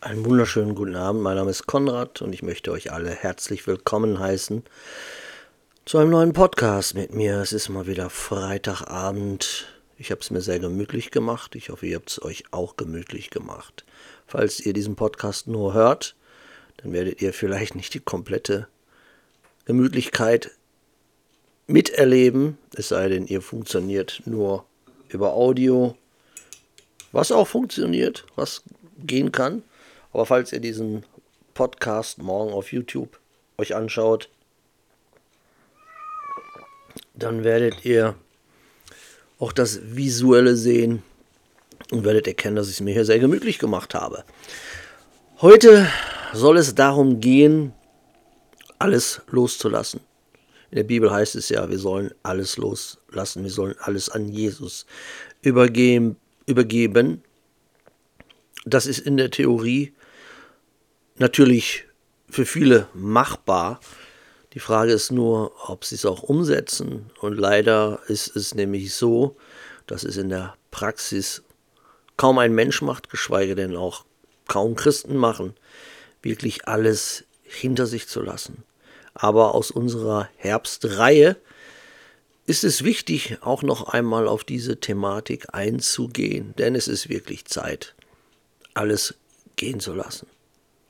Einen wunderschönen guten Abend. Mein Name ist Konrad und ich möchte euch alle herzlich willkommen heißen zu einem neuen Podcast mit mir. Es ist mal wieder Freitagabend. Ich habe es mir sehr gemütlich gemacht. Ich hoffe, ihr habt es euch auch gemütlich gemacht. Falls ihr diesen Podcast nur hört, dann werdet ihr vielleicht nicht die komplette Gemütlichkeit miterleben, es sei denn, ihr funktioniert nur über Audio, was auch funktioniert, was gehen kann. Aber falls ihr diesen Podcast morgen auf YouTube euch anschaut, dann werdet ihr auch das Visuelle sehen und werdet erkennen, dass ich es mir hier sehr gemütlich gemacht habe. Heute soll es darum gehen, alles loszulassen. In der Bibel heißt es ja, wir sollen alles loslassen, wir sollen alles an Jesus übergeben. Das ist in der Theorie natürlich für viele machbar. Die Frage ist nur, ob sie es auch umsetzen. Und leider ist es nämlich so, dass es in der Praxis kaum ein Mensch macht, geschweige denn auch kaum Christen machen, wirklich alles hinter sich zu lassen. Aber aus unserer Herbstreihe ist es wichtig, auch noch einmal auf diese Thematik einzugehen, denn es ist wirklich Zeit, alles gehen zu lassen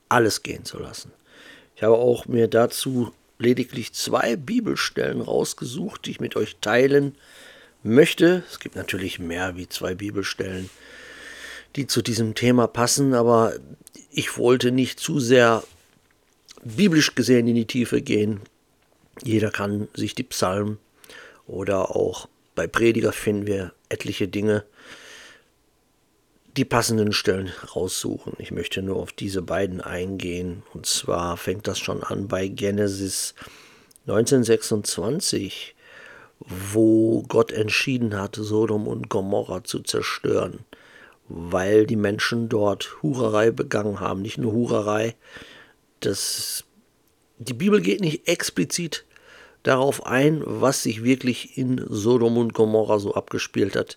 alles gehen zu lassen. Ich habe auch mir dazu lediglich zwei Bibelstellen rausgesucht, die ich mit euch teilen möchte. Es gibt natürlich mehr wie zwei Bibelstellen, die zu diesem Thema passen, aber ich wollte nicht zu sehr biblisch gesehen in die Tiefe gehen. Jeder kann sich die Psalmen oder auch bei Prediger finden wir etliche Dinge, die passenden Stellen raussuchen. Ich möchte nur auf diese beiden eingehen. Und zwar fängt das schon an bei Genesis 1926, wo Gott entschieden hat, Sodom und Gomorra zu zerstören, weil die Menschen dort Hurerei begangen haben. Nicht nur Hurerei, das, die Bibel geht nicht explizit darauf ein, was sich wirklich in Sodom und Gomorra so abgespielt hat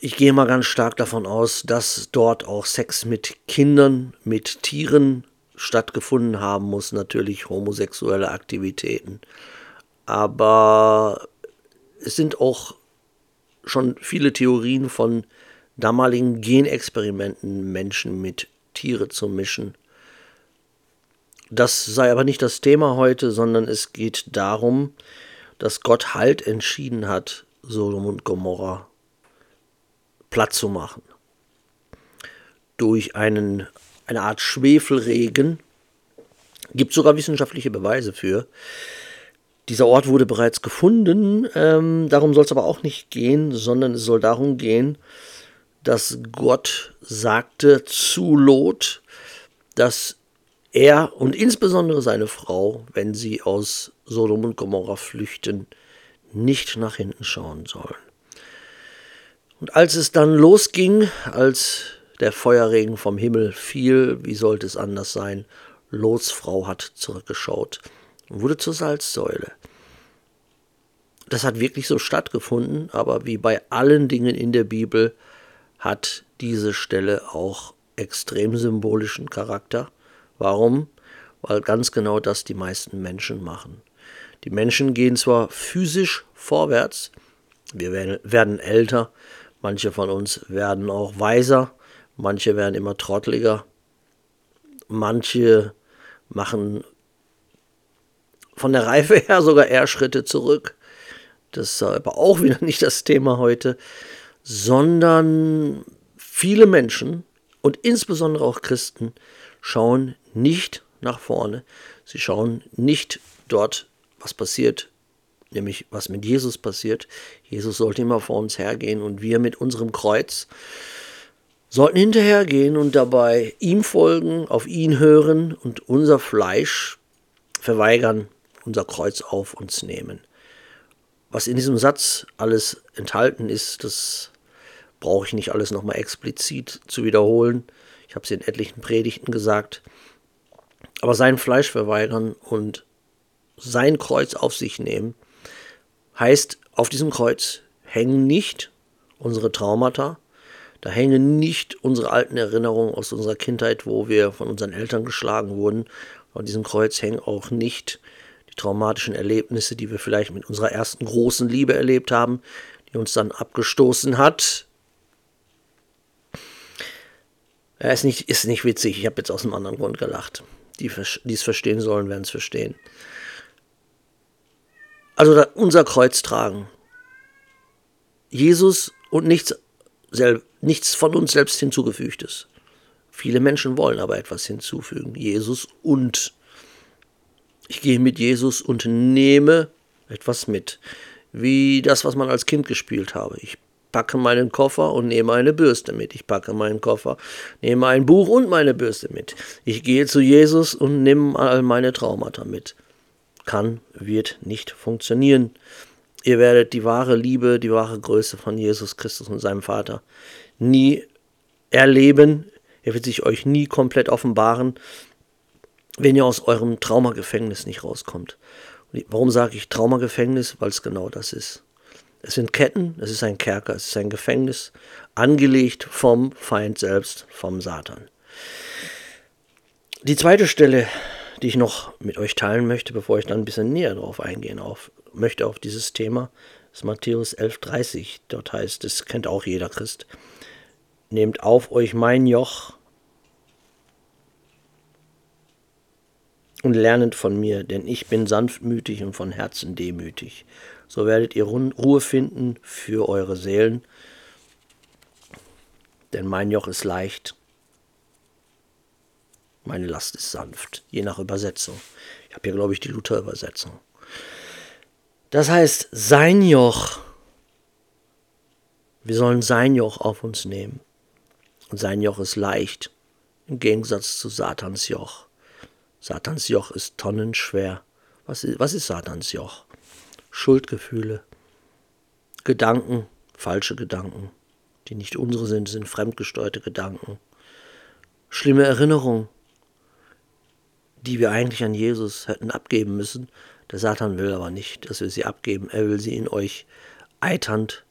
ich gehe mal ganz stark davon aus, dass dort auch Sex mit Kindern, mit Tieren stattgefunden haben muss, natürlich homosexuelle Aktivitäten. Aber es sind auch schon viele Theorien von damaligen Genexperimenten, Menschen mit Tiere zu mischen. Das sei aber nicht das Thema heute, sondern es geht darum, dass Gott halt entschieden hat, Sodom und Gomorra platt zu machen. Durch einen, eine Art Schwefelregen gibt es sogar wissenschaftliche Beweise für. Dieser Ort wurde bereits gefunden, ähm, darum soll es aber auch nicht gehen, sondern es soll darum gehen, dass Gott sagte zu Lot, dass er und insbesondere seine Frau, wenn sie aus Sodom und Gomorra flüchten, nicht nach hinten schauen sollen. Und als es dann losging, als der Feuerregen vom Himmel fiel, wie sollte es anders sein, Lots Frau hat zurückgeschaut und wurde zur Salzsäule. Das hat wirklich so stattgefunden, aber wie bei allen Dingen in der Bibel hat diese Stelle auch extrem symbolischen Charakter. Warum? Weil ganz genau das die meisten Menschen machen. Die Menschen gehen zwar physisch vorwärts, wir werden älter, Manche von uns werden auch weiser, manche werden immer trottliger, manche machen von der Reife her sogar eher Schritte zurück. Das ist aber auch wieder nicht das Thema heute, sondern viele Menschen und insbesondere auch Christen schauen nicht nach vorne. Sie schauen nicht dort, was passiert nämlich was mit Jesus passiert. Jesus sollte immer vor uns hergehen und wir mit unserem Kreuz sollten hinterhergehen und dabei ihm folgen, auf ihn hören und unser Fleisch verweigern, unser Kreuz auf uns nehmen. Was in diesem Satz alles enthalten ist, das brauche ich nicht alles nochmal explizit zu wiederholen. Ich habe es in etlichen Predigten gesagt. Aber sein Fleisch verweigern und sein Kreuz auf sich nehmen, Heißt, auf diesem Kreuz hängen nicht unsere Traumata, Da hängen nicht unsere alten Erinnerungen aus unserer Kindheit, wo wir von unseren Eltern geschlagen wurden. An diesem Kreuz hängen auch nicht die traumatischen Erlebnisse, die wir vielleicht mit unserer ersten großen Liebe erlebt haben, die uns dann abgestoßen hat. Ja, ist nicht, ist nicht witzig. Ich habe jetzt aus einem anderen Grund gelacht. Die, die es verstehen sollen, werden es verstehen. Also unser Kreuz tragen. Jesus und nichts, nichts von uns selbst hinzugefügtes. Viele Menschen wollen aber etwas hinzufügen. Jesus und. Ich gehe mit Jesus und nehme etwas mit. Wie das, was man als Kind gespielt habe. Ich packe meinen Koffer und nehme eine Bürste mit. Ich packe meinen Koffer, nehme ein Buch und meine Bürste mit. Ich gehe zu Jesus und nehme all meine Traumata mit. Kann, wird nicht funktionieren. Ihr werdet die wahre Liebe, die wahre Größe von Jesus Christus und seinem Vater nie erleben. Er wird sich euch nie komplett offenbaren, wenn ihr aus eurem Traumagefängnis nicht rauskommt. Warum sage ich Traumagefängnis? Weil es genau das ist. Es sind Ketten, es ist ein Kerker, es ist ein Gefängnis, angelegt vom Feind selbst, vom Satan. Die zweite Stelle, die ich noch mit euch teilen möchte, bevor ich dann ein bisschen näher darauf eingehen auf, möchte auf dieses Thema, ist Matthäus 11,30. Dort heißt es, kennt auch jeder Christ, nehmt auf euch mein Joch und lernet von mir, denn ich bin sanftmütig und von Herzen demütig. So werdet ihr Ruhe finden für eure Seelen, denn mein Joch ist leicht, meine Last ist sanft, je nach Übersetzung. Ich habe hier, glaube ich, die Luther-Übersetzung. Das heißt, sein Joch, wir sollen sein Joch auf uns nehmen. Und sein Joch ist leicht, im Gegensatz zu Satans Joch. Satans Joch ist tonnenschwer. Was ist, was ist Satans Joch? Schuldgefühle, Gedanken, falsche Gedanken, die nicht unsere sind, sind fremdgesteuerte Gedanken. Schlimme Erinnerungen, die wir eigentlich an Jesus hätten abgeben müssen. Der Satan will aber nicht, dass wir sie abgeben. Er will sie in euch eiternd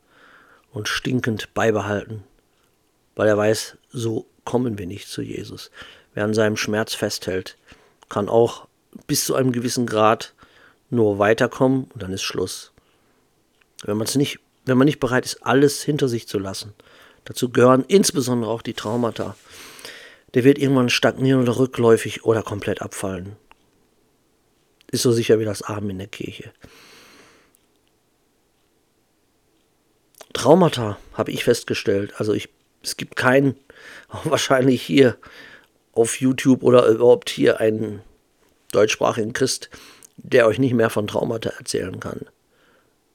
und stinkend beibehalten, weil er weiß, so kommen wir nicht zu Jesus. Wer an seinem Schmerz festhält, kann auch bis zu einem gewissen Grad nur weiterkommen und dann ist Schluss. Wenn man es nicht, wenn man nicht bereit ist, alles hinter sich zu lassen, dazu gehören insbesondere auch die Traumata, der wird irgendwann stagnieren oder rückläufig oder komplett abfallen. Ist so sicher wie das Abend in der Kirche. Traumata habe ich festgestellt. Also ich, es gibt keinen, wahrscheinlich hier auf YouTube oder überhaupt hier einen deutschsprachigen Christ, der euch nicht mehr von Traumata erzählen kann.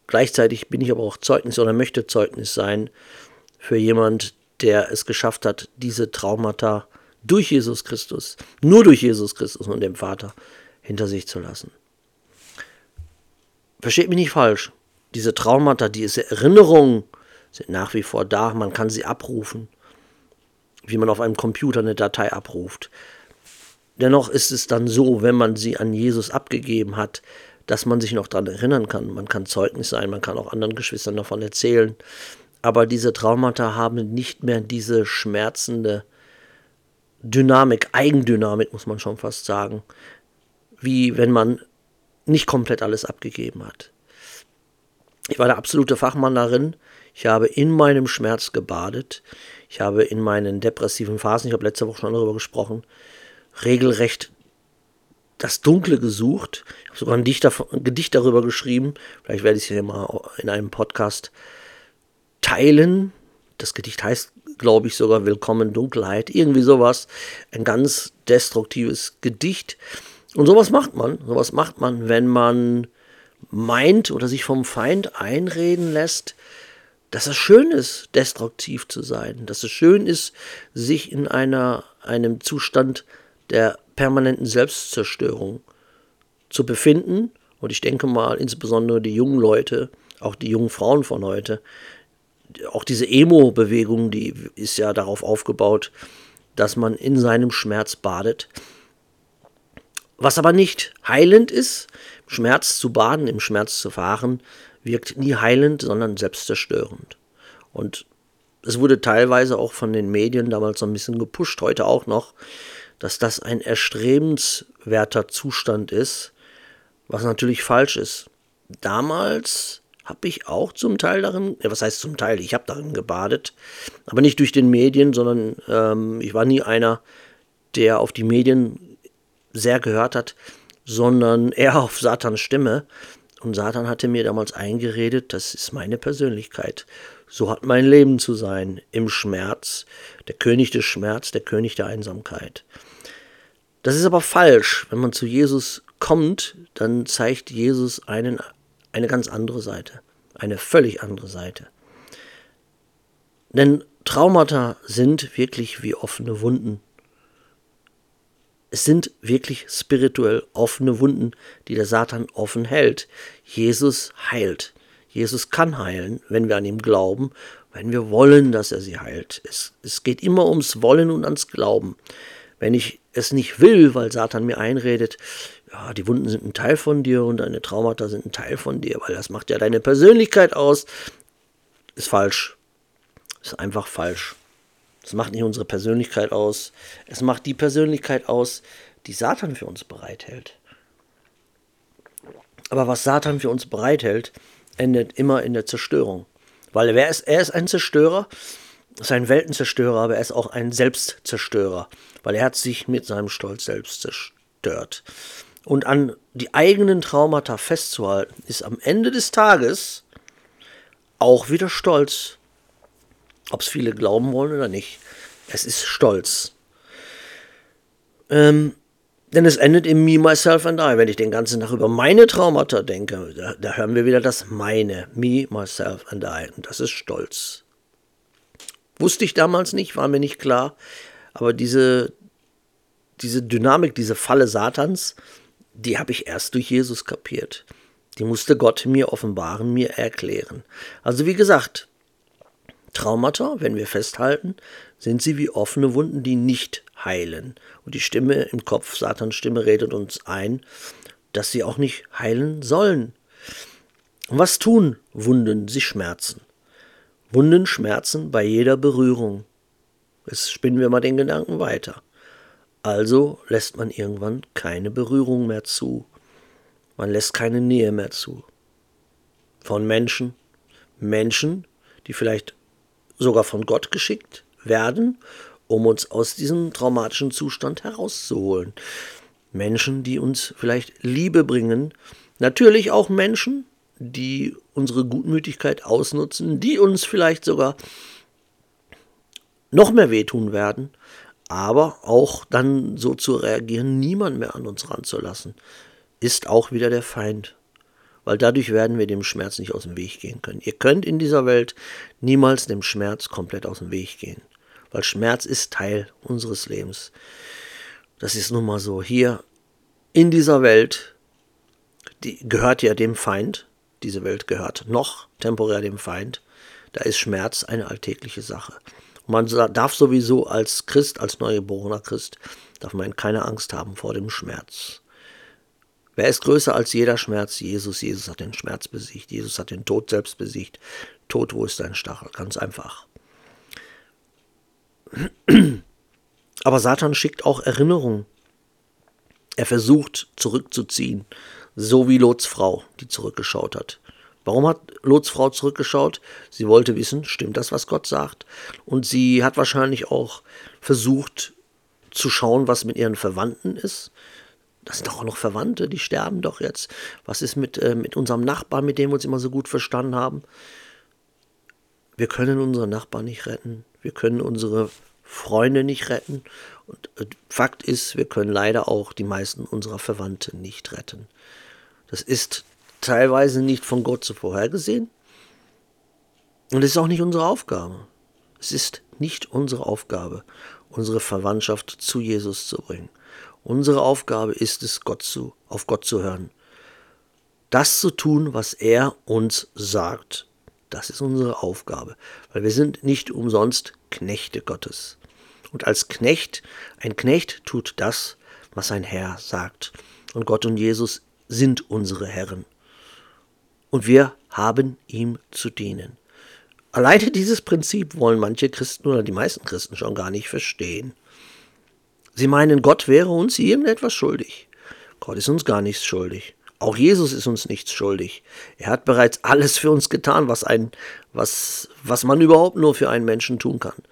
Gleichzeitig bin ich aber auch Zeugnis oder möchte Zeugnis sein für jemand, der es geschafft hat, diese Traumata durch Jesus Christus, nur durch Jesus Christus und dem Vater hinter sich zu lassen. Versteht mich nicht falsch. Diese Traumata, diese Erinnerungen sind nach wie vor da. Man kann sie abrufen, wie man auf einem Computer eine Datei abruft. Dennoch ist es dann so, wenn man sie an Jesus abgegeben hat, dass man sich noch daran erinnern kann. Man kann Zeugnis sein, man kann auch anderen Geschwistern davon erzählen. Aber diese Traumata haben nicht mehr diese schmerzende Dynamik, Eigendynamik muss man schon fast sagen, wie wenn man nicht komplett alles abgegeben hat. Ich war der absolute Fachmann darin. Ich habe in meinem Schmerz gebadet. Ich habe in meinen depressiven Phasen, ich habe letzte Woche schon darüber gesprochen, regelrecht das Dunkle gesucht. Ich habe sogar ein, Dichter, ein Gedicht darüber geschrieben. Vielleicht werde ich es hier mal in einem Podcast teilen. Das Gedicht heißt, glaube ich, sogar Willkommen Dunkelheit. Irgendwie sowas. Ein ganz destruktives Gedicht. Und sowas macht man. Sowas macht man, wenn man meint oder sich vom Feind einreden lässt, dass es schön ist, destruktiv zu sein, dass es schön ist, sich in einer, einem Zustand der permanenten Selbstzerstörung zu befinden. Und ich denke mal, insbesondere die jungen Leute, auch die jungen Frauen von heute, auch diese Emo-Bewegung, die ist ja darauf aufgebaut, dass man in seinem Schmerz badet. Was aber nicht heilend ist, Schmerz zu baden, im Schmerz zu fahren, wirkt nie heilend, sondern selbstzerstörend. Und es wurde teilweise auch von den Medien damals so ein bisschen gepusht, heute auch noch, dass das ein erstrebenswerter Zustand ist, was natürlich falsch ist. Damals habe ich auch zum Teil darin, ja, was heißt zum Teil, ich habe darin gebadet, aber nicht durch den Medien, sondern ähm, ich war nie einer, der auf die Medien sehr gehört hat, sondern eher auf Satans Stimme. Und Satan hatte mir damals eingeredet, das ist meine Persönlichkeit. So hat mein Leben zu sein, im Schmerz, der König des Schmerz, der König der Einsamkeit. Das ist aber falsch. Wenn man zu Jesus kommt, dann zeigt Jesus einen, eine ganz andere Seite, eine völlig andere Seite. Denn Traumata sind wirklich wie offene Wunden. Es sind wirklich spirituell offene Wunden, die der Satan offen hält. Jesus heilt. Jesus kann heilen, wenn wir an ihm glauben, wenn wir wollen, dass er sie heilt. Es, es geht immer ums Wollen und ans Glauben. Wenn ich es nicht will, weil Satan mir einredet, ja, die Wunden sind ein Teil von dir und deine Traumata sind ein Teil von dir, weil das macht ja deine Persönlichkeit aus, ist falsch. Ist einfach falsch. Es macht nicht unsere Persönlichkeit aus. Es macht die Persönlichkeit aus, die Satan für uns bereithält. Aber was Satan für uns bereithält, endet immer in der Zerstörung. Weil er ist, er ist ein Zerstörer, ist ein Weltenzerstörer, aber er ist auch ein Selbstzerstörer, weil er hat sich mit seinem Stolz selbst zerstört. Und an die eigenen Traumata festzuhalten, ist am Ende des Tages auch wieder Stolz. Ob es viele glauben wollen oder nicht. Es ist Stolz. Ähm, denn es endet in Me, Myself and I. Wenn ich den ganzen Tag über meine Traumata denke, da, da hören wir wieder das meine. Me, Myself and I. Und das ist Stolz. Wusste ich damals nicht, war mir nicht klar. Aber diese, diese Dynamik, diese Falle Satans, die habe ich erst durch Jesus kapiert. Die musste Gott mir offenbaren, mir erklären. Also wie gesagt, Traumata, wenn wir festhalten, sind sie wie offene Wunden, die nicht heilen. Und die Stimme im Kopf, Satans Stimme, redet uns ein, dass sie auch nicht heilen sollen. Und was tun Wunden? Sie schmerzen. Wunden schmerzen bei jeder Berührung. Jetzt spinnen wir mal den Gedanken weiter. Also lässt man irgendwann keine Berührung mehr zu. Man lässt keine Nähe mehr zu. Von Menschen. Menschen, die vielleicht sogar von Gott geschickt werden, um uns aus diesem traumatischen Zustand herauszuholen. Menschen, die uns vielleicht Liebe bringen. Natürlich auch Menschen, die unsere Gutmütigkeit ausnutzen, die uns vielleicht sogar noch mehr wehtun werden, aber auch dann so zu reagieren, niemand mehr an uns ranzulassen, ist auch wieder der Feind weil dadurch werden wir dem Schmerz nicht aus dem Weg gehen können. Ihr könnt in dieser Welt niemals dem Schmerz komplett aus dem Weg gehen, weil Schmerz ist Teil unseres Lebens. Das ist nun mal so. Hier in dieser Welt, die gehört ja dem Feind, diese Welt gehört noch temporär dem Feind, da ist Schmerz eine alltägliche Sache. Man darf sowieso als Christ, als neugeborener Christ, darf man keine Angst haben vor dem Schmerz. Wer ist größer als jeder Schmerz? Jesus. Jesus hat den Schmerz besiegt. Jesus hat den Tod selbst besiegt. Tod, wo ist dein Stachel? Ganz einfach. Aber Satan schickt auch Erinnerungen. Er versucht zurückzuziehen, so wie Lots Frau, die zurückgeschaut hat. Warum hat Lots Frau zurückgeschaut? Sie wollte wissen, stimmt das, was Gott sagt? Und sie hat wahrscheinlich auch versucht zu schauen, was mit ihren Verwandten ist. Das sind doch auch noch Verwandte, die sterben doch jetzt. Was ist mit, äh, mit unserem Nachbarn, mit dem wir uns immer so gut verstanden haben? Wir können unsere Nachbarn nicht retten. Wir können unsere Freunde nicht retten. Und äh, Fakt ist, wir können leider auch die meisten unserer Verwandten nicht retten. Das ist teilweise nicht von Gott so vorhergesehen. Und es ist auch nicht unsere Aufgabe. Es ist nicht unsere Aufgabe, unsere Verwandtschaft zu Jesus zu bringen. Unsere Aufgabe ist es, Gott zu, auf Gott zu hören. Das zu tun, was er uns sagt. Das ist unsere Aufgabe, weil wir sind nicht umsonst Knechte Gottes. Und als Knecht, ein Knecht tut das, was sein Herr sagt. Und Gott und Jesus sind unsere Herren. Und wir haben ihm zu dienen. Alleine dieses Prinzip wollen manche Christen oder die meisten Christen schon gar nicht verstehen. Sie meinen, Gott wäre uns irgendetwas schuldig. Gott ist uns gar nichts schuldig. Auch Jesus ist uns nichts schuldig. Er hat bereits alles für uns getan, was, ein, was, was man überhaupt nur für einen Menschen tun kann.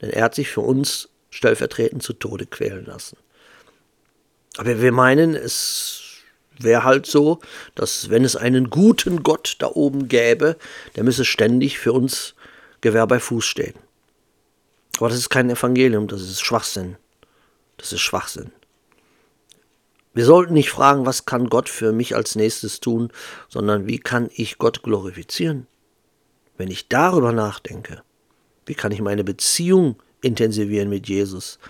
Denn er hat sich für uns stellvertretend zu Tode quälen lassen. Aber wir meinen, es wäre halt so, dass wenn es einen guten Gott da oben gäbe, der müsse ständig für uns Gewehr bei Fuß stehen. Aber das ist kein Evangelium, das ist Schwachsinn. Das ist Schwachsinn. Wir sollten nicht fragen, was kann Gott für mich als nächstes tun, sondern wie kann ich Gott glorifizieren? Wenn ich darüber nachdenke, wie kann ich meine Beziehung intensivieren mit Jesus?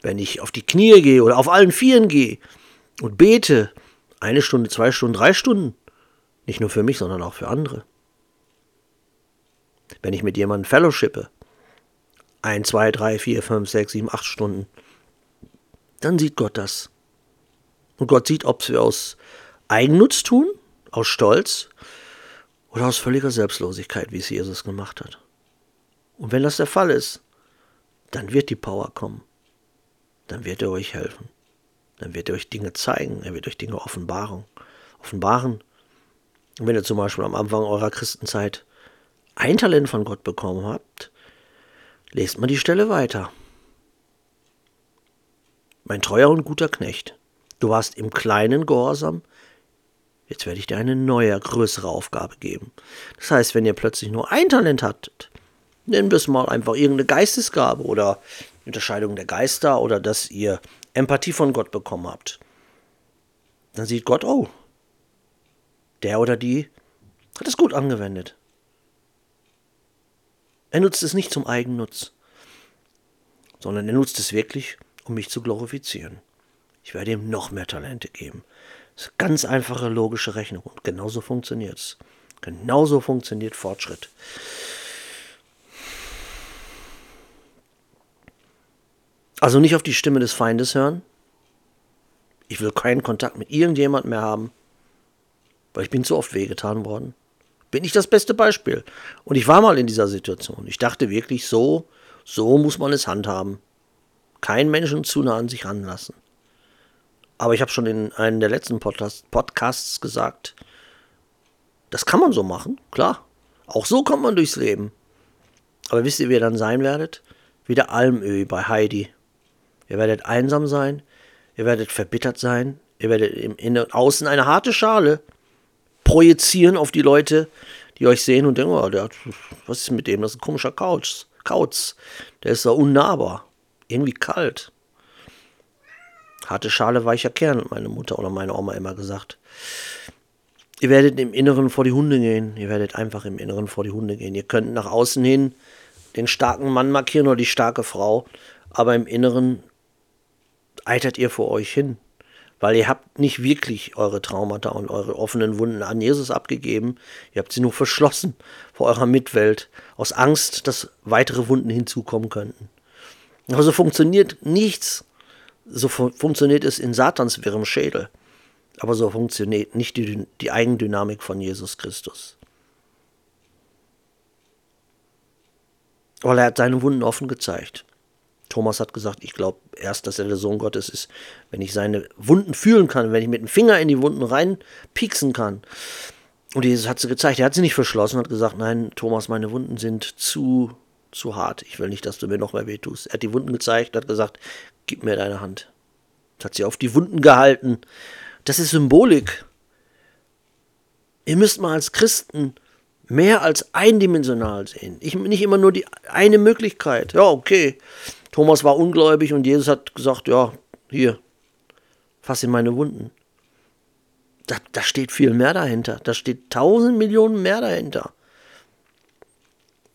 Wenn ich auf die Knie gehe oder auf allen Vieren gehe und bete, eine Stunde, zwei Stunden, drei Stunden, nicht nur für mich, sondern auch für andere. Wenn ich mit jemandem fellowshippe, ein, zwei, drei, vier, fünf, sechs, sieben, acht Stunden, dann sieht Gott das. Und Gott sieht, ob wir aus Eigennutz tun, aus Stolz oder aus völliger Selbstlosigkeit, wie es Jesus gemacht hat. Und wenn das der Fall ist, dann wird die Power kommen. Dann wird er euch helfen. Dann wird er euch Dinge zeigen. Er wird euch Dinge offenbaren. offenbaren. Und wenn ihr zum Beispiel am Anfang eurer Christenzeit ein Talent von Gott bekommen habt, lest mal die Stelle weiter. Mein treuer und guter Knecht, du warst im Kleinen gehorsam, jetzt werde ich dir eine neue, größere Aufgabe geben. Das heißt, wenn ihr plötzlich nur ein Talent hattet, nennen wir es mal einfach irgendeine Geistesgabe oder Unterscheidung der Geister oder dass ihr Empathie von Gott bekommen habt, dann sieht Gott, oh, der oder die hat es gut angewendet. Er nutzt es nicht zum Eigennutz, sondern er nutzt es wirklich, um mich zu glorifizieren. Ich werde ihm noch mehr Talente geben. Das ist eine ganz einfache logische Rechnung und genauso funktioniert es. Genauso funktioniert Fortschritt. Also nicht auf die Stimme des Feindes hören. Ich will keinen Kontakt mit irgendjemand mehr haben, weil ich bin zu oft wehgetan worden. Bin ich das beste Beispiel. Und ich war mal in dieser Situation. Ich dachte wirklich, so, so muss man es handhaben. Kein Menschen zu nah an sich ranlassen. Aber ich habe schon in einem der letzten Podcast, Podcasts gesagt, das kann man so machen, klar. Auch so kommt man durchs Leben. Aber wisst ihr, wie ihr dann sein werdet? Wie der Almöhi bei Heidi. Ihr werdet einsam sein, ihr werdet verbittert sein, ihr werdet im Innen und Außen eine harte Schale projizieren auf die Leute, die euch sehen und denken, oh, der, was ist mit dem? Das ist ein komischer Kauz. Kauz. Der ist so unnahbar. Irgendwie kalt. Harte Schale, weicher Kern, hat meine Mutter oder meine Oma immer gesagt. Ihr werdet im Inneren vor die Hunde gehen. Ihr werdet einfach im Inneren vor die Hunde gehen. Ihr könnt nach außen hin den starken Mann markieren oder die starke Frau, aber im Inneren eitert ihr vor euch hin, weil ihr habt nicht wirklich eure Traumata und eure offenen Wunden an Jesus abgegeben, ihr habt sie nur verschlossen vor eurer Mitwelt, aus Angst, dass weitere Wunden hinzukommen könnten. Aber so funktioniert nichts, so fu funktioniert es in Satans wirrem Schädel, aber so funktioniert nicht die, die Eigendynamik von Jesus Christus. Weil er hat seine Wunden offen gezeigt. Thomas hat gesagt, ich glaube erst, dass er der Sohn Gottes ist, wenn ich seine Wunden fühlen kann, wenn ich mit dem Finger in die Wunden reinpieksen kann. Und Jesus hat sie gezeigt. Er hat sie nicht verschlossen, hat gesagt, nein, Thomas, meine Wunden sind zu, zu hart. Ich will nicht, dass du mir noch mehr wehtust. Er hat die Wunden gezeigt, hat gesagt, gib mir deine Hand. Hat sie auf die Wunden gehalten. Das ist Symbolik. Ihr müsst mal als Christen mehr als eindimensional sehen. Ich, nicht immer nur die eine Möglichkeit. Ja, okay. Thomas war ungläubig und Jesus hat gesagt, ja, hier, fass in meine Wunden. Da, da steht viel mehr dahinter. Da steht tausend Millionen mehr dahinter.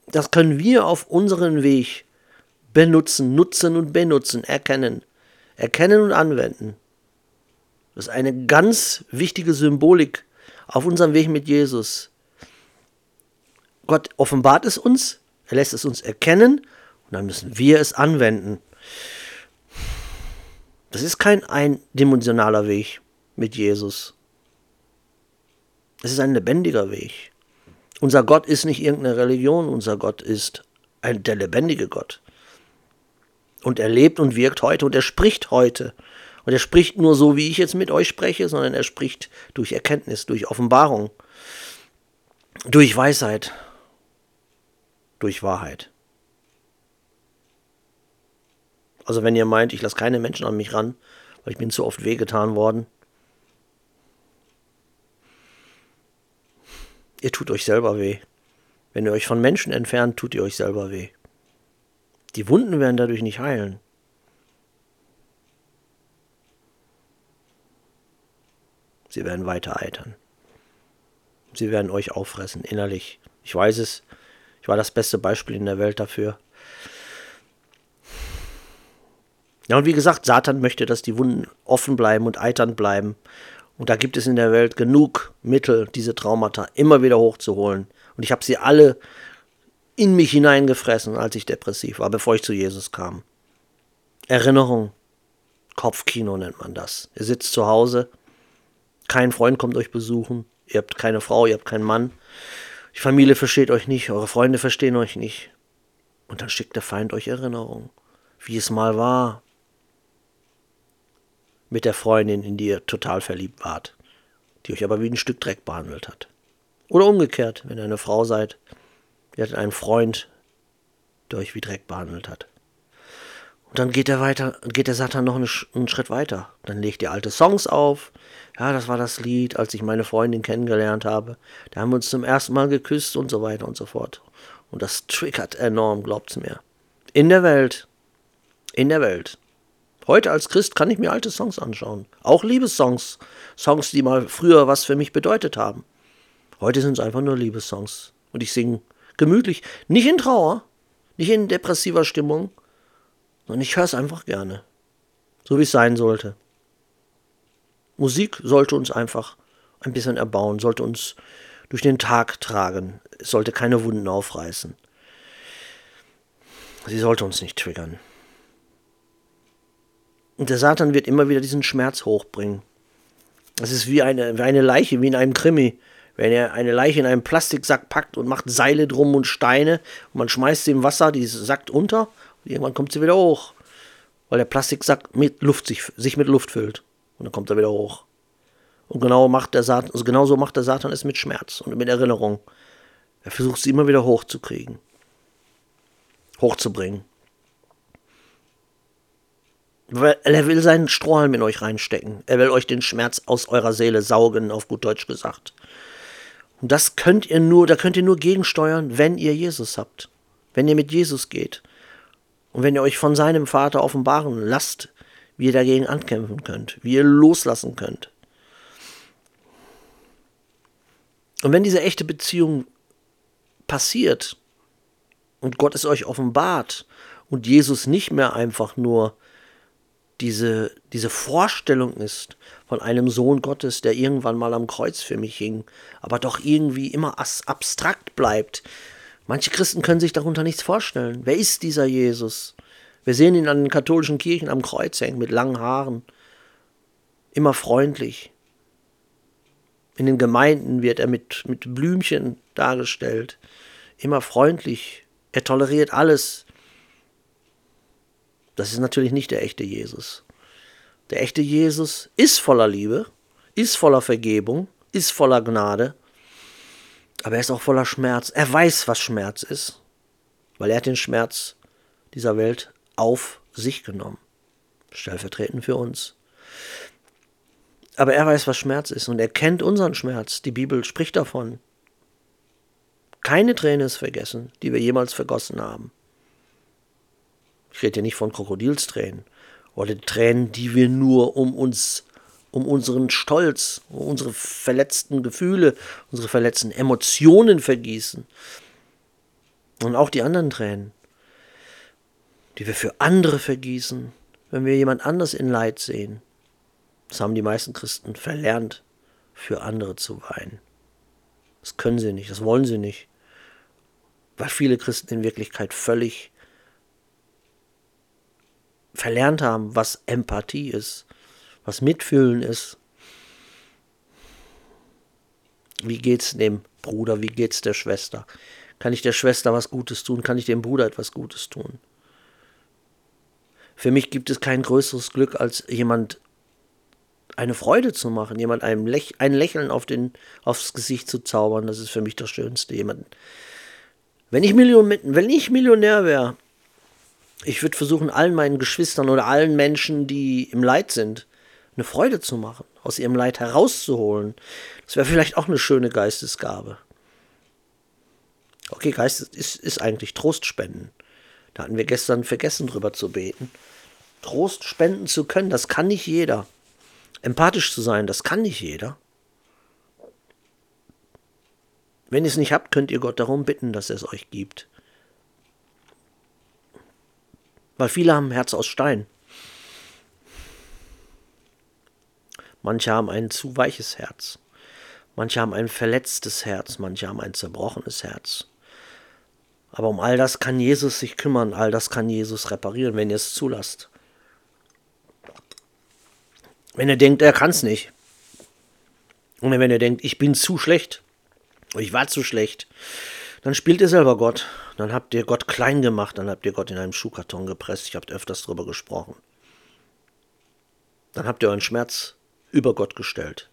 Das können wir auf unseren Weg benutzen, nutzen und benutzen, erkennen. Erkennen und anwenden. Das ist eine ganz wichtige Symbolik auf unserem Weg mit Jesus. Gott offenbart es uns, er lässt es uns erkennen und dann müssen wir es anwenden. Das ist kein eindimensionaler Weg mit Jesus. Es ist ein lebendiger Weg. Unser Gott ist nicht irgendeine Religion, unser Gott ist ein, der lebendige Gott. Und er lebt und wirkt heute und er spricht heute. Und er spricht nur so, wie ich jetzt mit euch spreche, sondern er spricht durch Erkenntnis, durch Offenbarung, durch Weisheit, durch Wahrheit. Also wenn ihr meint, ich lasse keine Menschen an mich ran, weil ich bin zu oft wehgetan worden, ihr tut euch selber weh. Wenn ihr euch von Menschen entfernt, tut ihr euch selber weh. Die Wunden werden dadurch nicht heilen. Sie werden weiter eitern. Sie werden euch auffressen, innerlich. Ich weiß es. Ich war das beste Beispiel in der Welt dafür. Ja, und wie gesagt, Satan möchte, dass die Wunden offen bleiben und eiternd bleiben. Und da gibt es in der Welt genug Mittel, diese Traumata immer wieder hochzuholen. Und ich habe sie alle in mich hineingefressen, als ich depressiv war, bevor ich zu Jesus kam. Erinnerung, Kopfkino nennt man das. Ihr sitzt zu Hause, kein Freund kommt euch besuchen, ihr habt keine Frau, ihr habt keinen Mann, die Familie versteht euch nicht, eure Freunde verstehen euch nicht. Und dann schickt der Feind euch Erinnerung, wie es mal war, mit der Freundin, in die ihr total verliebt wart, die euch aber wie ein Stück Dreck behandelt hat. Oder umgekehrt, wenn ihr eine Frau seid, ihr hattet einen Freund, der euch wie Dreck behandelt hat. Und dann geht er weiter, geht der Satan noch einen, Schritt weiter. Dann legt ihr alte Songs auf. Ja, das war das Lied, als ich meine Freundin kennengelernt habe. Da haben wir uns zum ersten Mal geküsst und so weiter und so fort. Und das triggert enorm, glaubt's mir. In der Welt. In der Welt. Heute als Christ kann ich mir alte Songs anschauen. Auch Liebessongs. Songs, die mal früher was für mich bedeutet haben. Heute sind es einfach nur Liebessongs. Und ich singe gemütlich. Nicht in Trauer, nicht in depressiver Stimmung, sondern ich höre es einfach gerne. So wie es sein sollte. Musik sollte uns einfach ein bisschen erbauen, sollte uns durch den Tag tragen. Es sollte keine Wunden aufreißen. Sie sollte uns nicht triggern. Und der Satan wird immer wieder diesen Schmerz hochbringen. Das ist wie eine, wie eine Leiche, wie in einem Krimi. Wenn er eine Leiche in einen Plastiksack packt und macht Seile drum und Steine und man schmeißt sie im Wasser, die sackt unter und irgendwann kommt sie wieder hoch. Weil der Plastiksack mit Luft sich, sich mit Luft füllt. Und dann kommt er wieder hoch. Und genau macht der Satan, also genauso macht der Satan es mit Schmerz und mit Erinnerung. Er versucht sie immer wieder hochzukriegen. Hochzubringen. Er will seinen Strohhalm in euch reinstecken. Er will euch den Schmerz aus eurer Seele saugen, auf gut Deutsch gesagt. Und das könnt ihr nur, da könnt ihr nur gegensteuern, wenn ihr Jesus habt. Wenn ihr mit Jesus geht. Und wenn ihr euch von seinem Vater offenbaren lasst, wie ihr dagegen ankämpfen könnt, wie ihr loslassen könnt. Und wenn diese echte Beziehung passiert und Gott es euch offenbart und Jesus nicht mehr einfach nur diese, diese Vorstellung ist von einem Sohn Gottes, der irgendwann mal am Kreuz für mich hing, aber doch irgendwie immer abstrakt bleibt. Manche Christen können sich darunter nichts vorstellen. Wer ist dieser Jesus? Wir sehen ihn an den katholischen Kirchen am Kreuz hängen mit langen Haaren, immer freundlich. In den Gemeinden wird er mit, mit Blümchen dargestellt, immer freundlich. Er toleriert alles, das ist natürlich nicht der echte Jesus. Der echte Jesus ist voller Liebe, ist voller Vergebung, ist voller Gnade, aber er ist auch voller Schmerz. Er weiß, was Schmerz ist, weil er hat den Schmerz dieser Welt auf sich genommen, stellvertretend für uns. Aber er weiß, was Schmerz ist und er kennt unseren Schmerz. Die Bibel spricht davon. Keine Träne ist vergessen, die wir jemals vergossen haben. Ich rede ja nicht von Krokodilstränen oder Tränen, die wir nur um uns, um unseren Stolz, um unsere verletzten Gefühle, unsere verletzten Emotionen vergießen. Und auch die anderen Tränen, die wir für andere vergießen, wenn wir jemand anders in Leid sehen. Das haben die meisten Christen verlernt, für andere zu weinen. Das können sie nicht, das wollen sie nicht. Weil viele Christen in Wirklichkeit völlig verlernt haben, was Empathie ist, was Mitfühlen ist. Wie geht's dem Bruder? Wie geht's der Schwester? Kann ich der Schwester was Gutes tun? Kann ich dem Bruder etwas Gutes tun? Für mich gibt es kein größeres Glück, als jemand eine Freude zu machen, jemand einem Läch ein Lächeln auf den, aufs Gesicht zu zaubern. Das ist für mich das Schönste. Jemanden. Wenn ich, Million, wenn ich Millionär wäre, ich würde versuchen, allen meinen Geschwistern oder allen Menschen, die im Leid sind, eine Freude zu machen, aus ihrem Leid herauszuholen. Das wäre vielleicht auch eine schöne Geistesgabe. Okay, Geist ist, ist eigentlich Trost spenden. Da hatten wir gestern vergessen, drüber zu beten. Trost spenden zu können, das kann nicht jeder. Empathisch zu sein, das kann nicht jeder. Wenn ihr es nicht habt, könnt ihr Gott darum bitten, dass er es euch gibt. Weil viele haben ein Herz aus Stein. Manche haben ein zu weiches Herz. Manche haben ein verletztes Herz. Manche haben ein zerbrochenes Herz. Aber um all das kann Jesus sich kümmern, all das kann Jesus reparieren, wenn ihr es zulasst. Wenn ihr denkt, er kann es nicht. Und wenn ihr denkt, ich bin zu schlecht, ich war zu schlecht, dann spielt ihr selber Gott. Dann habt ihr Gott klein gemacht, dann habt ihr Gott in einem Schuhkarton gepresst. Ich habt öfters darüber gesprochen. Dann habt ihr euren Schmerz über Gott gestellt.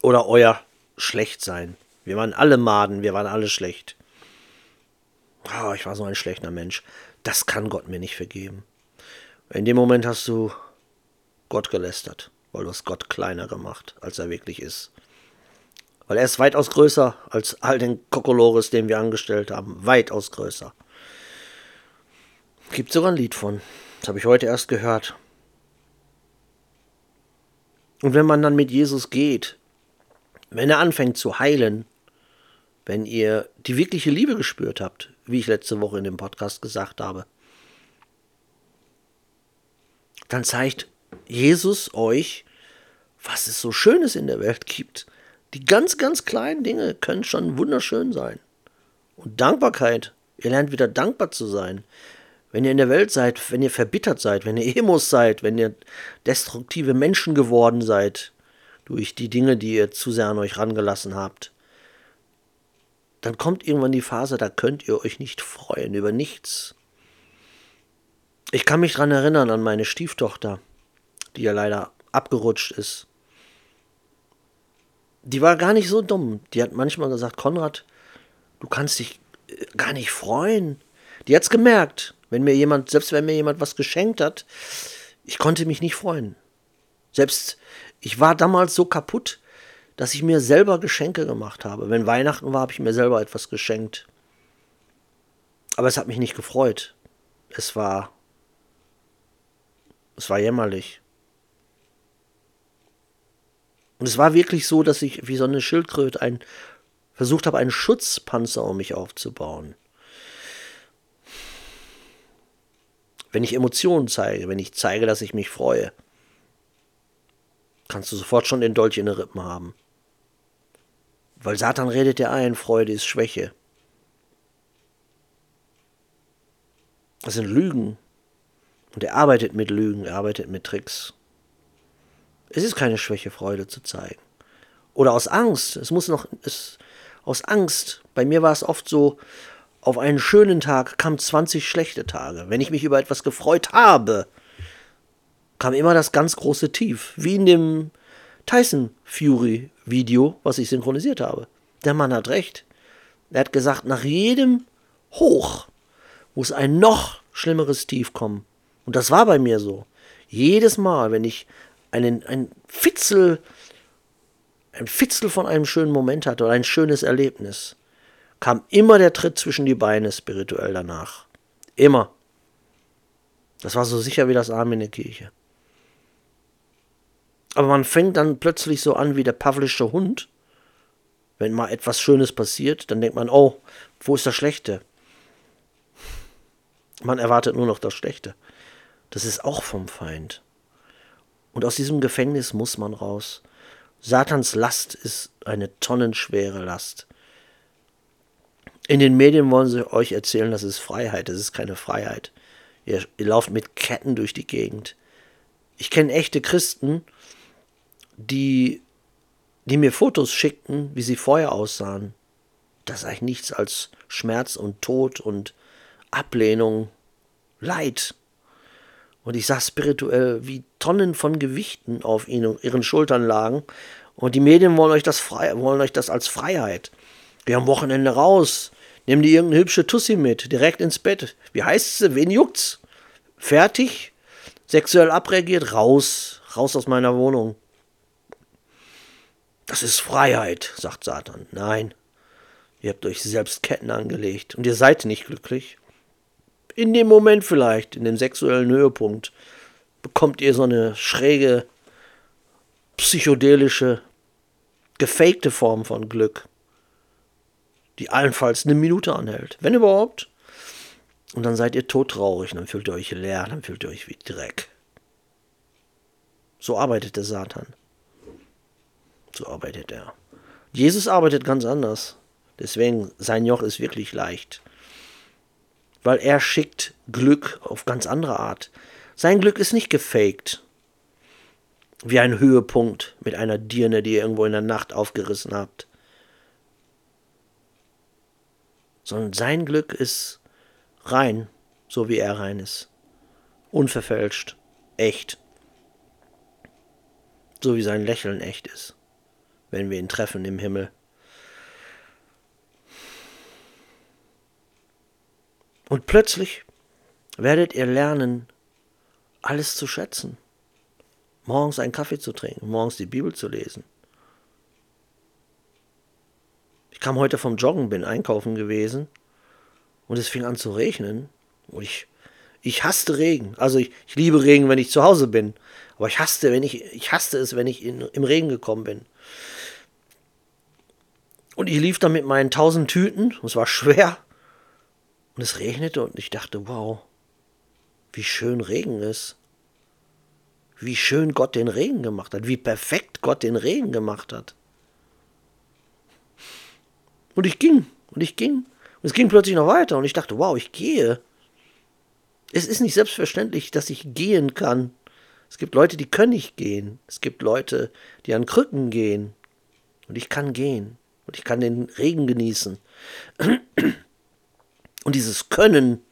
Oder euer Schlechtsein. Wir waren alle Maden, wir waren alle schlecht. Oh, ich war so ein schlechter Mensch. Das kann Gott mir nicht vergeben. In dem Moment hast du Gott gelästert, weil du hast Gott kleiner gemacht, als er wirklich ist. Weil er ist weitaus größer als all den Kokolores, den wir angestellt haben. Weitaus größer. Gibt sogar ein Lied von. Das habe ich heute erst gehört. Und wenn man dann mit Jesus geht, wenn er anfängt zu heilen, wenn ihr die wirkliche Liebe gespürt habt, wie ich letzte Woche in dem Podcast gesagt habe, dann zeigt Jesus euch, was es so Schönes in der Welt gibt. Die ganz, ganz kleinen Dinge können schon wunderschön sein. Und Dankbarkeit, ihr lernt wieder dankbar zu sein. Wenn ihr in der Welt seid, wenn ihr verbittert seid, wenn ihr Emos seid, wenn ihr destruktive Menschen geworden seid, durch die Dinge, die ihr zu sehr an euch rangelassen habt, dann kommt irgendwann die Phase, da könnt ihr euch nicht freuen über nichts. Ich kann mich daran erinnern an meine Stieftochter, die ja leider abgerutscht ist die war gar nicht so dumm. Die hat manchmal gesagt, Konrad, du kannst dich äh, gar nicht freuen. Die hat's gemerkt, wenn mir jemand, selbst wenn mir jemand was geschenkt hat, ich konnte mich nicht freuen. Selbst ich war damals so kaputt, dass ich mir selber Geschenke gemacht habe. Wenn Weihnachten war, habe ich mir selber etwas geschenkt. Aber es hat mich nicht gefreut. Es war es war jämmerlich. Und es war wirklich so, dass ich wie so eine Schildkröte ein, versucht habe, einen Schutzpanzer um mich aufzubauen. Wenn ich Emotionen zeige, wenn ich zeige, dass ich mich freue, kannst du sofort schon den Dolch in den Rippen haben. Weil Satan redet dir ein, Freude ist Schwäche. Das sind Lügen. Und er arbeitet mit Lügen, er arbeitet mit Tricks. Es ist keine Schwäche, Freude zu zeigen. Oder aus Angst. Es muss noch, es, aus Angst. Bei mir war es oft so, auf einen schönen Tag kamen 20 schlechte Tage. Wenn ich mich über etwas gefreut habe, kam immer das ganz große Tief. Wie in dem Tyson Fury Video, was ich synchronisiert habe. Der Mann hat recht. Er hat gesagt, nach jedem Hoch muss ein noch schlimmeres Tief kommen. Und das war bei mir so. Jedes Mal, wenn ich einen, ein Fitzel, ein Fitzel von einem schönen Moment hatte oder ein schönes Erlebnis, kam immer der Tritt zwischen die Beine spirituell danach. Immer. Das war so sicher wie das Arm in der Kirche. Aber man fängt dann plötzlich so an wie der pavlische Hund. Wenn mal etwas Schönes passiert, dann denkt man, oh, wo ist das Schlechte? Man erwartet nur noch das Schlechte. Das ist auch vom Feind. Und aus diesem Gefängnis muss man raus. Satans Last ist eine tonnenschwere Last. In den Medien wollen sie euch erzählen, das ist Freiheit. Das ist keine Freiheit. Ihr, ihr lauft mit Ketten durch die Gegend. Ich kenne echte Christen, die die mir Fotos schickten, wie sie vorher aussahen. Da sah ich nichts als Schmerz und Tod und Ablehnung, Leid. Und ich sah spirituell, wie Tonnen von Gewichten auf ihnen, ihren Schultern lagen. Und die Medien wollen euch das, frei, wollen euch das als Freiheit. Geh am Wochenende raus, nimm dir irgendeine hübsche Tussi mit, direkt ins Bett. Wie heißt sie? Wen juckt's? Fertig? Sexuell abreagiert? Raus, raus aus meiner Wohnung. Das ist Freiheit, sagt Satan. Nein, ihr habt euch selbst Ketten angelegt und ihr seid nicht glücklich. In dem Moment vielleicht, in dem sexuellen Höhepunkt, bekommt ihr so eine schräge, psychedelische, gefakte Form von Glück, die allenfalls eine Minute anhält, wenn überhaupt. Und dann seid ihr todtraurig, dann fühlt ihr euch leer, dann fühlt ihr euch wie Dreck. So arbeitet der Satan. So arbeitet er. Jesus arbeitet ganz anders. Deswegen, sein Joch ist wirklich leicht. Weil er schickt Glück auf ganz andere Art. Sein Glück ist nicht gefaked. Wie ein Höhepunkt mit einer Dirne, die ihr irgendwo in der Nacht aufgerissen habt. Sondern sein Glück ist rein, so wie er rein ist. Unverfälscht, echt. So wie sein Lächeln echt ist wenn wir ihn treffen im Himmel. Und plötzlich werdet ihr lernen, alles zu schätzen. Morgens einen Kaffee zu trinken, morgens die Bibel zu lesen. Ich kam heute vom Joggen, bin einkaufen gewesen und es fing an zu regnen. Und ich, ich hasste Regen. Also ich, ich liebe Regen, wenn ich zu Hause bin. Aber ich hasste, wenn ich, ich hasste es, wenn ich in, im Regen gekommen bin. Und ich lief dann mit meinen tausend Tüten, und es war schwer, und es regnete, und ich dachte, wow, wie schön Regen ist. Wie schön Gott den Regen gemacht hat, wie perfekt Gott den Regen gemacht hat. Und ich ging, und ich ging, und es ging plötzlich noch weiter, und ich dachte, wow, ich gehe. Es ist nicht selbstverständlich, dass ich gehen kann. Es gibt Leute, die können nicht gehen. Es gibt Leute, die an Krücken gehen. Und ich kann gehen. Und ich kann den Regen genießen. Und dieses Können,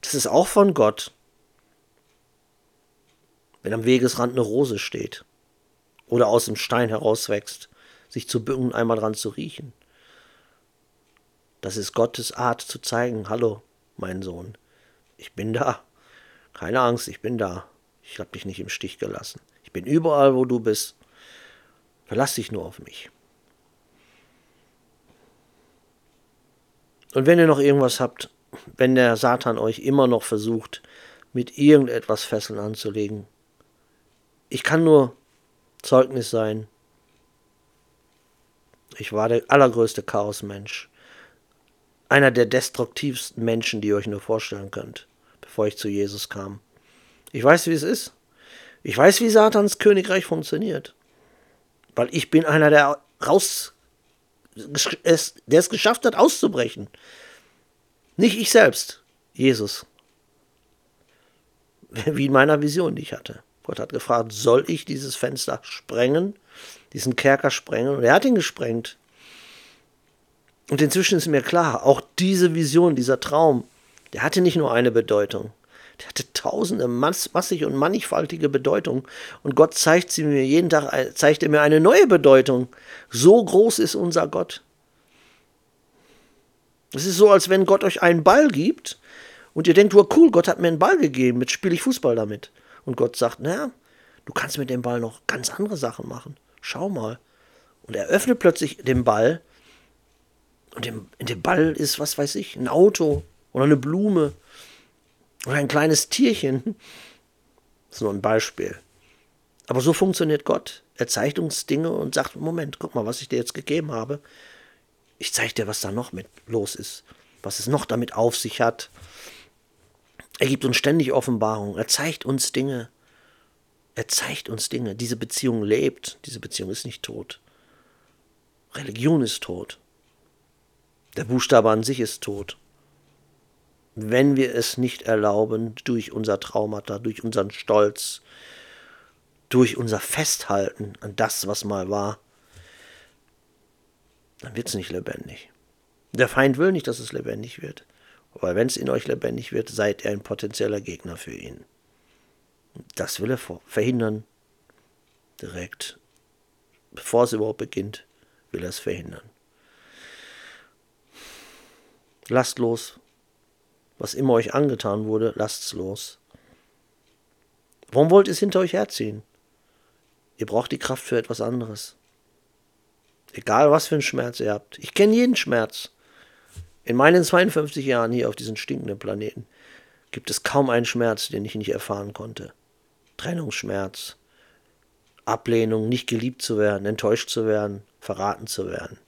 das ist auch von Gott. Wenn am Wegesrand eine Rose steht oder aus dem Stein herauswächst, sich zu bücken und einmal dran zu riechen. Das ist Gottes Art zu zeigen, hallo, mein Sohn, ich bin da. Keine Angst, ich bin da. Ich habe dich nicht im Stich gelassen. Ich bin überall, wo du bist. Verlass dich nur auf mich. Und wenn ihr noch irgendwas habt, wenn der Satan euch immer noch versucht, mit irgendetwas Fesseln anzulegen, ich kann nur Zeugnis sein. Ich war der allergrößte Chaosmensch. Einer der destruktivsten Menschen, die ihr euch nur vorstellen könnt, bevor ich zu Jesus kam. Ich weiß, wie es ist. Ich weiß, wie Satans Königreich funktioniert. Weil ich bin einer, der raus der es geschafft hat, auszubrechen. Nicht ich selbst, Jesus. Wie in meiner Vision, die ich hatte. Gott hat gefragt, soll ich dieses Fenster sprengen, diesen Kerker sprengen? Und er hat ihn gesprengt. Und inzwischen ist mir klar, auch diese Vision, dieser Traum, der hatte nicht nur eine Bedeutung. Der hatte tausende, massig und mannigfaltige Bedeutung. Und Gott zeigt sie mir jeden Tag, äh, zeigt er mir eine neue Bedeutung. So groß ist unser Gott. Es ist so, als wenn Gott euch einen Ball gibt und ihr denkt, oh cool, Gott hat mir einen Ball gegeben, jetzt spiele ich Fußball damit. Und Gott sagt, naja, du kannst mit dem Ball noch ganz andere Sachen machen. Schau mal. Und er öffnet plötzlich den Ball und in dem Ball ist, was weiß ich, ein Auto oder eine Blume oder ein kleines Tierchen. Das ist nur ein Beispiel. Aber so funktioniert Gott. Er zeigt uns Dinge und sagt, Moment, guck mal, was ich dir jetzt gegeben habe. Ich zeige dir, was da noch mit los ist, was es noch damit auf sich hat. Er gibt uns ständig Offenbarung. Er zeigt uns Dinge. Er zeigt uns Dinge. Diese Beziehung lebt. Diese Beziehung ist nicht tot. Religion ist tot. Der Buchstabe an sich ist tot wenn wir es nicht erlauben, durch unser Traumata, durch unseren Stolz, durch unser Festhalten an das, was mal war, dann wird es nicht lebendig. Der Feind will nicht, dass es lebendig wird. Weil wenn es in euch lebendig wird, seid ihr ein potenzieller Gegner für ihn. Das will er verhindern. Direkt. Bevor es überhaupt beginnt, will er es verhindern. Lasst los. Was immer euch angetan wurde, lasst's los. Warum wollt ihr es hinter euch herziehen? Ihr braucht die Kraft für etwas anderes. Egal was für einen Schmerz ihr habt. Ich kenne jeden Schmerz. In meinen 52 Jahren hier auf diesem stinkenden Planeten gibt es kaum einen Schmerz, den ich nicht erfahren konnte. Trennungsschmerz, Ablehnung, nicht geliebt zu werden, enttäuscht zu werden, verraten zu werden.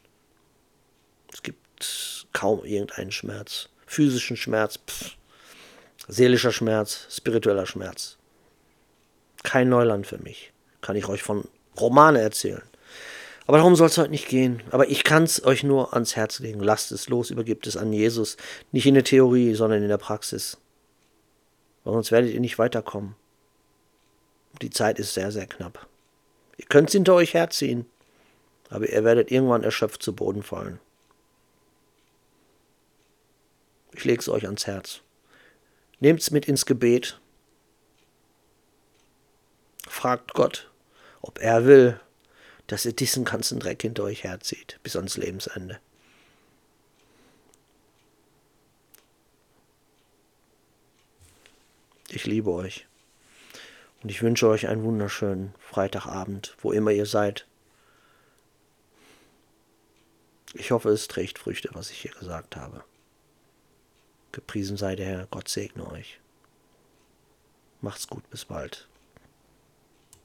Es gibt kaum irgendeinen Schmerz. Physischen Schmerz, pff. seelischer Schmerz, spiritueller Schmerz. Kein Neuland für mich. Kann ich euch von Romane erzählen. Aber darum soll es heute nicht gehen. Aber ich kann es euch nur ans Herz legen. Lasst es los, übergibt es an Jesus. Nicht in der Theorie, sondern in der Praxis. Weil sonst werdet ihr nicht weiterkommen. Die Zeit ist sehr, sehr knapp. Ihr könnt es hinter euch herziehen, aber ihr werdet irgendwann erschöpft zu Boden fallen. Ich lege es euch ans Herz. Nehmt es mit ins Gebet. Fragt Gott, ob er will, dass ihr diesen ganzen Dreck hinter euch herzieht, bis ans Lebensende. Ich liebe euch. Und ich wünsche euch einen wunderschönen Freitagabend, wo immer ihr seid. Ich hoffe, es trägt Früchte, was ich hier gesagt habe. Gepriesen sei der Herr, Gott segne euch. Macht's gut, bis bald.